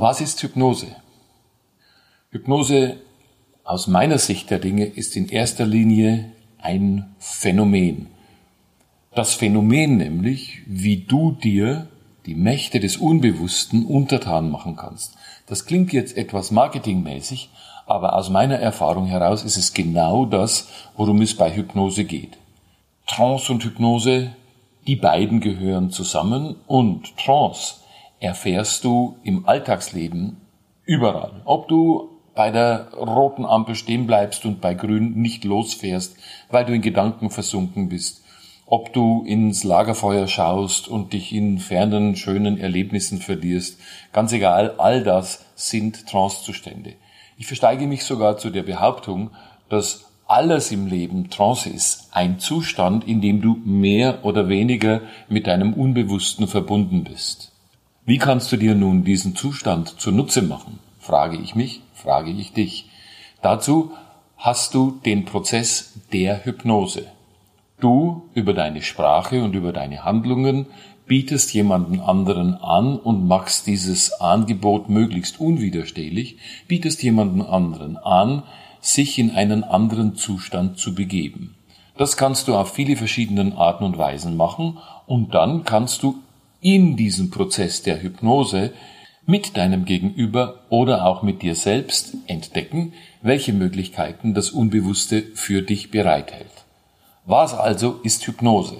Was ist Hypnose? Hypnose aus meiner Sicht der Dinge ist in erster Linie ein Phänomen. Das Phänomen nämlich, wie du dir die Mächte des Unbewussten untertan machen kannst. Das klingt jetzt etwas marketingmäßig, aber aus meiner Erfahrung heraus ist es genau das, worum es bei Hypnose geht. Trance und Hypnose, die beiden gehören zusammen und Trance erfährst du im Alltagsleben überall. Ob du bei der roten Ampel stehen bleibst und bei grün nicht losfährst, weil du in Gedanken versunken bist. Ob du ins Lagerfeuer schaust und dich in fernen, schönen Erlebnissen verlierst. Ganz egal, all das sind Trancezustände. Ich versteige mich sogar zu der Behauptung, dass alles im Leben Trance ist. Ein Zustand, in dem du mehr oder weniger mit deinem Unbewussten verbunden bist. Wie kannst du dir nun diesen Zustand zunutze machen? Frage ich mich, frage ich dich. Dazu hast du den Prozess der Hypnose. Du über deine Sprache und über deine Handlungen bietest jemanden anderen an und machst dieses Angebot möglichst unwiderstehlich, bietest jemanden anderen an, sich in einen anderen Zustand zu begeben. Das kannst du auf viele verschiedene Arten und Weisen machen und dann kannst du in diesem Prozess der Hypnose mit deinem Gegenüber oder auch mit dir selbst entdecken, welche Möglichkeiten das Unbewusste für dich bereithält. Was also ist Hypnose?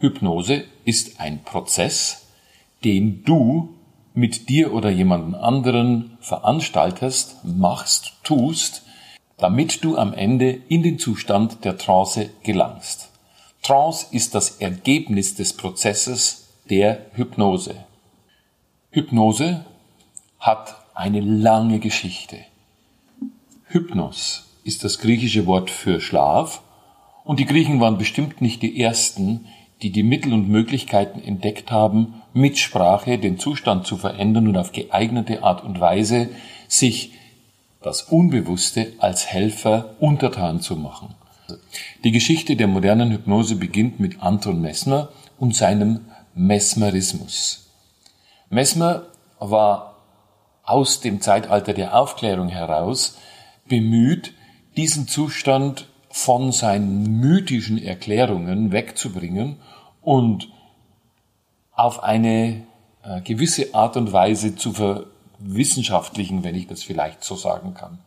Hypnose ist ein Prozess, den du mit dir oder jemanden anderen veranstaltest, machst, tust, damit du am Ende in den Zustand der Trance gelangst. Trance ist das Ergebnis des Prozesses der Hypnose. Hypnose hat eine lange Geschichte. Hypnos ist das griechische Wort für Schlaf und die Griechen waren bestimmt nicht die ersten, die die Mittel und Möglichkeiten entdeckt haben, mit Sprache den Zustand zu verändern und auf geeignete Art und Weise sich das Unbewusste als Helfer untertan zu machen. Die Geschichte der modernen Hypnose beginnt mit Anton Messmer und seinem Mesmerismus. Mesmer war aus dem Zeitalter der Aufklärung heraus bemüht, diesen Zustand von seinen mythischen Erklärungen wegzubringen und auf eine äh, gewisse Art und Weise zu verwissenschaftlichen, wenn ich das vielleicht so sagen kann.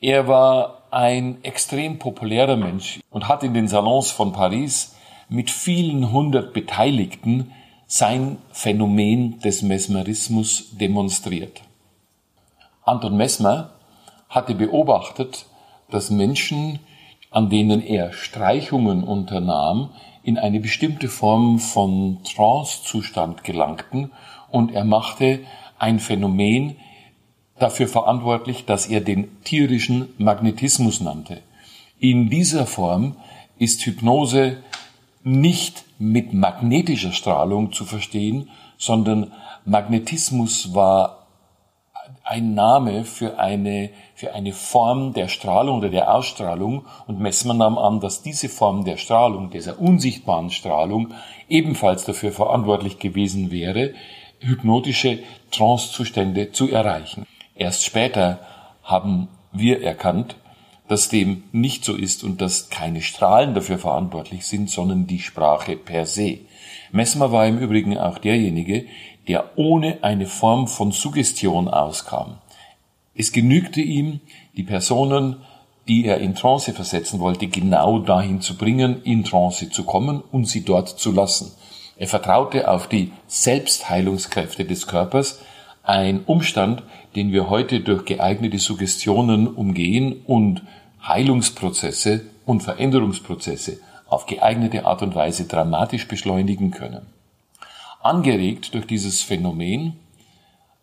Er war ein extrem populärer Mensch und hat in den Salons von Paris mit vielen hundert Beteiligten sein Phänomen des Mesmerismus demonstriert. Anton Mesmer hatte beobachtet, dass Menschen, an denen er Streichungen unternahm, in eine bestimmte Form von Trancezustand gelangten und er machte ein Phänomen dafür verantwortlich, dass er den tierischen Magnetismus nannte. In dieser Form ist Hypnose nicht mit magnetischer Strahlung zu verstehen, sondern Magnetismus war ein Name für eine, für eine Form der Strahlung oder der Ausstrahlung und Messmann nahm an, dass diese Form der Strahlung, dieser unsichtbaren Strahlung, ebenfalls dafür verantwortlich gewesen wäre, hypnotische Trancezustände zu erreichen. Erst später haben wir erkannt, dass dem nicht so ist und dass keine Strahlen dafür verantwortlich sind, sondern die Sprache per se. Messmer war im Übrigen auch derjenige, der ohne eine Form von Suggestion auskam. Es genügte ihm, die Personen, die er in Trance versetzen wollte, genau dahin zu bringen, in Trance zu kommen und sie dort zu lassen. Er vertraute auf die Selbstheilungskräfte des Körpers, ein Umstand, den wir heute durch geeignete Suggestionen umgehen und Heilungsprozesse und Veränderungsprozesse auf geeignete Art und Weise dramatisch beschleunigen können. Angeregt durch dieses Phänomen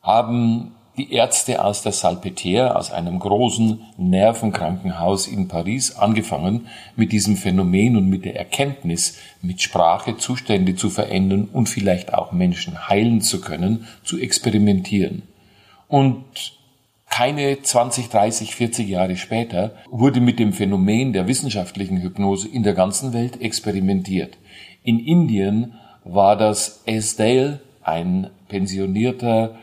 haben die Ärzte aus der Salpêtrière, aus einem großen Nervenkrankenhaus in Paris, angefangen, mit diesem Phänomen und mit der Erkenntnis, mit Sprache Zustände zu verändern und vielleicht auch Menschen heilen zu können, zu experimentieren. Und keine 20, 30, 40 Jahre später wurde mit dem Phänomen der wissenschaftlichen Hypnose in der ganzen Welt experimentiert. In Indien war das Esdale, ein pensionierter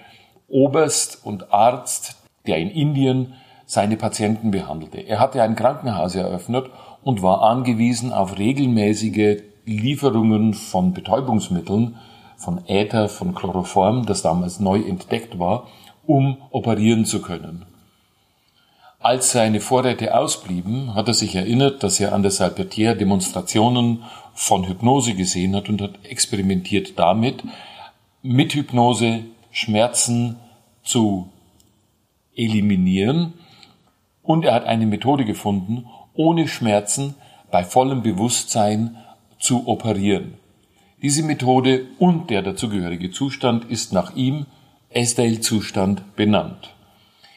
Oberst und Arzt, der in Indien seine Patienten behandelte. Er hatte ein Krankenhaus eröffnet und war angewiesen auf regelmäßige Lieferungen von Betäubungsmitteln, von Äther, von Chloroform, das damals neu entdeckt war, um operieren zu können. Als seine Vorräte ausblieben, hat er sich erinnert, dass er an der Salpetriere Demonstrationen von Hypnose gesehen hat und hat experimentiert damit, mit Hypnose Schmerzen zu eliminieren. Und er hat eine Methode gefunden, ohne Schmerzen bei vollem Bewusstsein zu operieren. Diese Methode und der dazugehörige Zustand ist nach ihm Esdale-Zustand benannt.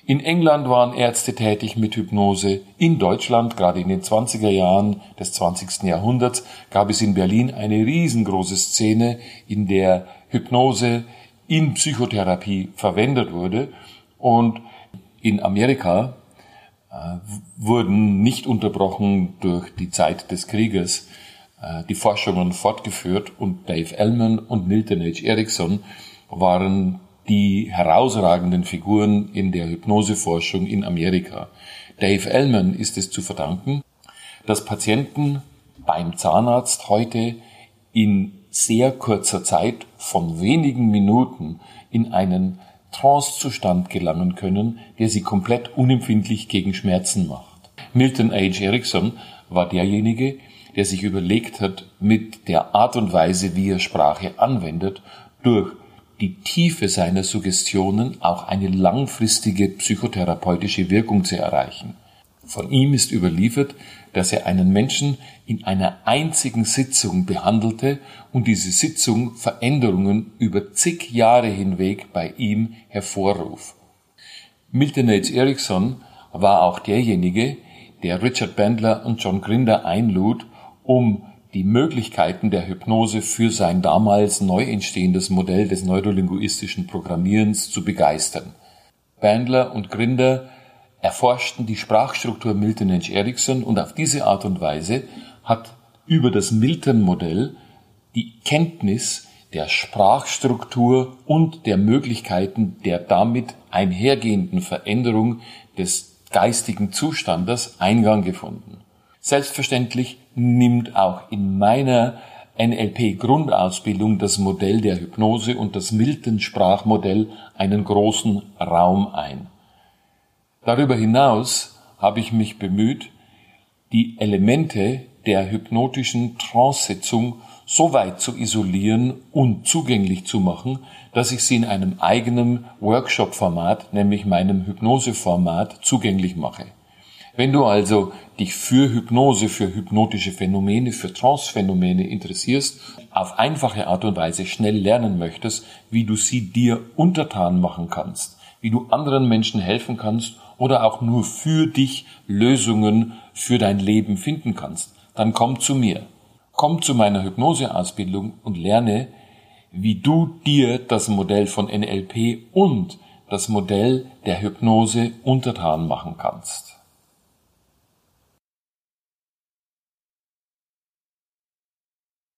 In England waren Ärzte tätig mit Hypnose. In Deutschland, gerade in den 20er Jahren des 20. Jahrhunderts, gab es in Berlin eine riesengroße Szene, in der Hypnose in Psychotherapie verwendet wurde. Und in Amerika äh, wurden nicht unterbrochen durch die Zeit des Krieges äh, die Forschungen fortgeführt und Dave Ellman und Milton H. Erickson waren die herausragenden Figuren in der Hypnoseforschung in Amerika. Dave Ellman ist es zu verdanken, dass Patienten beim Zahnarzt heute in sehr kurzer Zeit von wenigen Minuten in einen Trancezustand gelangen können, der sie komplett unempfindlich gegen Schmerzen macht. Milton H. Erickson war derjenige, der sich überlegt hat, mit der Art und Weise, wie er Sprache anwendet, durch die Tiefe seiner Suggestionen auch eine langfristige psychotherapeutische Wirkung zu erreichen. Von ihm ist überliefert, dass er einen Menschen in einer einzigen Sitzung behandelte und diese Sitzung Veränderungen über zig Jahre hinweg bei ihm hervorruf. Milton H. Erickson war auch derjenige, der Richard Bandler und John Grinder einlud, um die Möglichkeiten der Hypnose für sein damals neu entstehendes Modell des neurolinguistischen Programmierens zu begeistern. Bandler und Grinder erforschten die Sprachstruktur Milton H. Erickson und auf diese Art und Weise hat über das Milton-Modell die Kenntnis der Sprachstruktur und der Möglichkeiten der damit einhergehenden Veränderung des geistigen Zustandes Eingang gefunden. Selbstverständlich nimmt auch in meiner NLP-Grundausbildung das Modell der Hypnose und das Milton-Sprachmodell einen großen Raum ein. Darüber hinaus habe ich mich bemüht, die Elemente der hypnotischen Trance-Sitzung so weit zu isolieren und zugänglich zu machen, dass ich sie in einem eigenen Workshop-Format, nämlich meinem Hypnose-Format, zugänglich mache. Wenn du also dich für Hypnose, für hypnotische Phänomene, für Trance-Phänomene interessierst, auf einfache Art und Weise schnell lernen möchtest, wie du sie dir untertan machen kannst, wie du anderen Menschen helfen kannst oder auch nur für dich Lösungen für dein Leben finden kannst, dann komm zu mir. Komm zu meiner Hypnoseausbildung und lerne, wie du dir das Modell von NLP und das Modell der Hypnose untertan machen kannst.